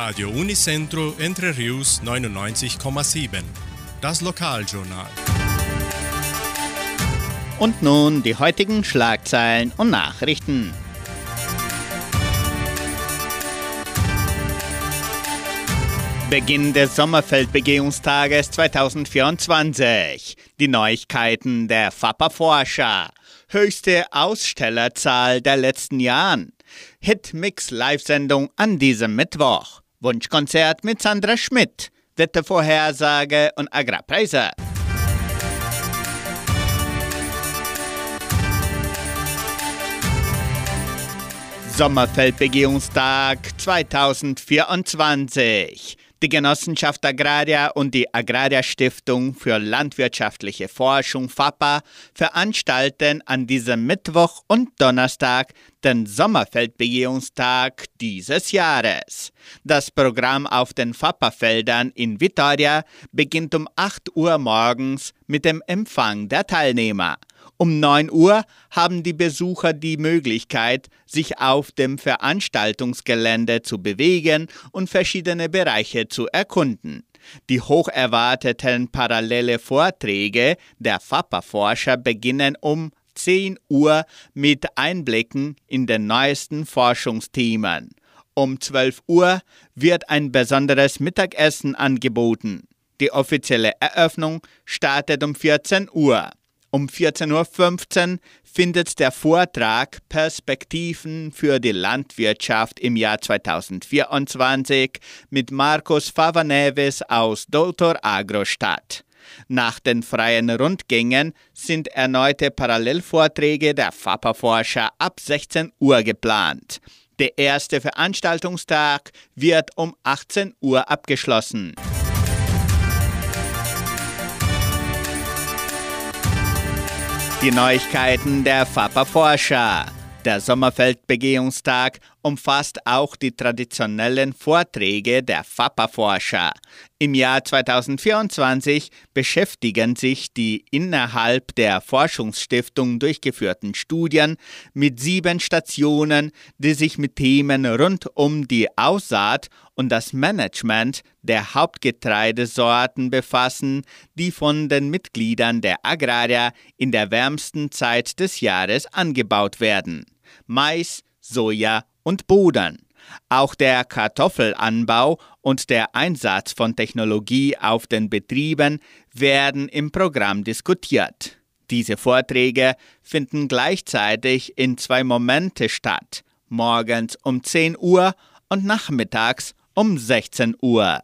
Radio Unicentro Entre Rius 99,7. Das Lokaljournal. Und nun die heutigen Schlagzeilen und Nachrichten. Beginn des Sommerfeldbegehungstages 2024. Die Neuigkeiten der FAPA-Forscher. Höchste Ausstellerzahl der letzten Jahren. Hitmix-Live-Sendung an diesem Mittwoch. Wunschkonzert mit Sandra Schmidt. Wettervorhersage und Agrarpreise. Sommerfeldbegehungstag 2024. Die Genossenschaft Agraria und die Agraria Stiftung für landwirtschaftliche Forschung FAPA veranstalten an diesem Mittwoch und Donnerstag den Sommerfeldbegehungstag dieses Jahres. Das Programm auf den FAPA-Feldern in Vitoria beginnt um 8 Uhr morgens mit dem Empfang der Teilnehmer. Um 9 Uhr haben die Besucher die Möglichkeit, sich auf dem Veranstaltungsgelände zu bewegen und verschiedene Bereiche zu erkunden. Die hoch erwarteten parallele Vorträge der FAPA-Forscher beginnen um 10 Uhr mit Einblicken in den neuesten Forschungsthemen. Um 12 Uhr wird ein besonderes Mittagessen angeboten. Die offizielle Eröffnung startet um 14 Uhr. Um 14.15 Uhr findet der Vortrag Perspektiven für die Landwirtschaft im Jahr 2024 mit Markus Favaneves aus Doutor Agro statt. Nach den freien Rundgängen sind erneute Parallelvorträge der FAPA-Forscher ab 16 Uhr geplant. Der erste Veranstaltungstag wird um 18 Uhr abgeschlossen. Die Neuigkeiten der FAPA-Forscher. Der Sommerfeldbegehungstag umfasst auch die traditionellen Vorträge der FAPA-Forscher. Im Jahr 2024 beschäftigen sich die innerhalb der Forschungsstiftung durchgeführten Studien mit sieben Stationen, die sich mit Themen rund um die Aussaat und das Management der Hauptgetreidesorten befassen, die von den Mitgliedern der Agraria in der wärmsten Zeit des Jahres angebaut werden. Mais, Soja und Boden. Auch der Kartoffelanbau und der Einsatz von Technologie auf den Betrieben werden im Programm diskutiert. Diese Vorträge finden gleichzeitig in zwei Momente statt, morgens um 10 Uhr und nachmittags um 16 Uhr.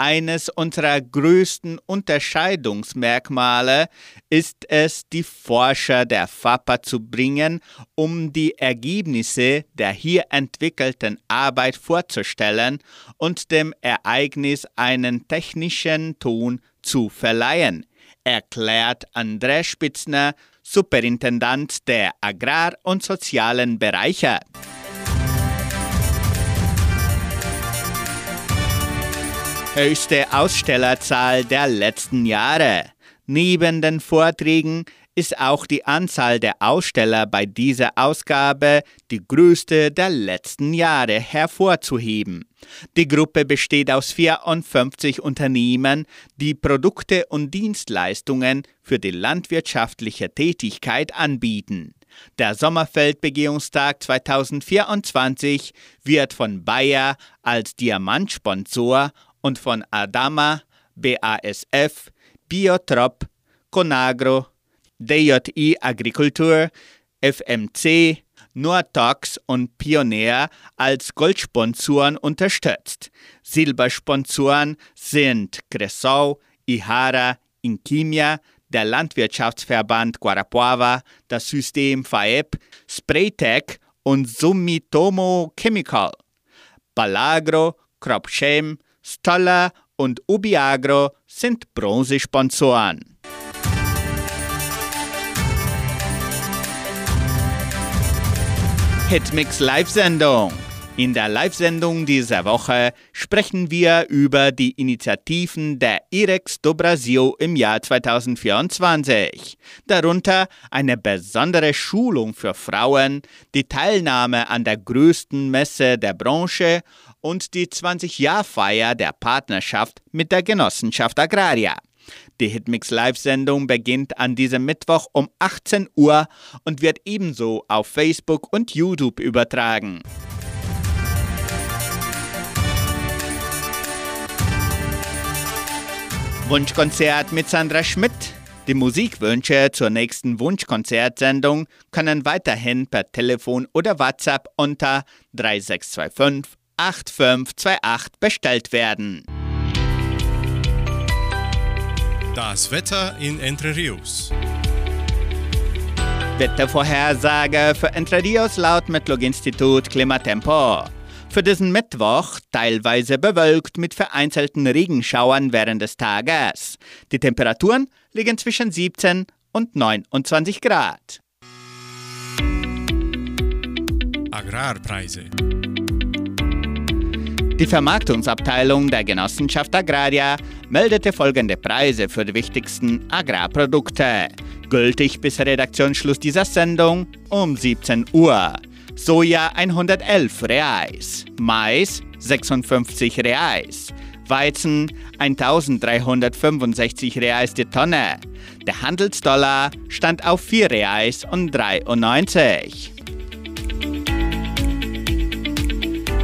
Eines unserer größten Unterscheidungsmerkmale ist es, die Forscher der FAPA zu bringen, um die Ergebnisse der hier entwickelten Arbeit vorzustellen und dem Ereignis einen technischen Ton zu verleihen, erklärt André Spitzner, Superintendent der Agrar- und Sozialen Bereiche. Höchste Ausstellerzahl der letzten Jahre. Neben den Vorträgen ist auch die Anzahl der Aussteller bei dieser Ausgabe die größte der letzten Jahre hervorzuheben. Die Gruppe besteht aus 54 Unternehmen, die Produkte und Dienstleistungen für die landwirtschaftliche Tätigkeit anbieten. Der Sommerfeldbegehungstag 2024 wird von Bayer als Diamantsponsor und von Adama, BASF, Biotrop, Conagro, DJI Agrikultur, FMC, Nortox und Pioneer als Goldsponsoren unterstützt. Silbersponsoren sind Cressau, Ihara, Inkimia, der Landwirtschaftsverband Guarapuava, das System FAEP, Spraytech und Sumitomo Chemical. Balagro, Cropchem, Stoller und Ubiagro sind Bronzesponsoren. Hitmix Live-Sendung. In der Live-Sendung dieser Woche sprechen wir über die Initiativen der IREX do Brasil im Jahr 2024. Darunter eine besondere Schulung für Frauen, die Teilnahme an der größten Messe der Branche und die 20-Jahr-Feier der Partnerschaft mit der Genossenschaft Agraria. Die Hitmix Live-Sendung beginnt an diesem Mittwoch um 18 Uhr und wird ebenso auf Facebook und YouTube übertragen. Wunschkonzert mit Sandra Schmidt. Die Musikwünsche zur nächsten Wunschkonzertsendung können weiterhin per Telefon oder WhatsApp unter 3625 8528 bestellt werden. Das Wetter in Entre Rios. Wettervorhersage für Entre Rios laut Metlog-Institut Klimatempo. Für diesen Mittwoch teilweise bewölkt mit vereinzelten Regenschauern während des Tages. Die Temperaturen liegen zwischen 17 und 29 Grad. Agrarpreise. Die Vermarktungsabteilung der Genossenschaft Agraria meldete folgende Preise für die wichtigsten Agrarprodukte. Gültig bis Redaktionsschluss dieser Sendung um 17 Uhr. Soja 111 Reais, Mais 56 Reais, Weizen 1365 Reais die Tonne. Der Handelsdollar stand auf 4 Reais und 93.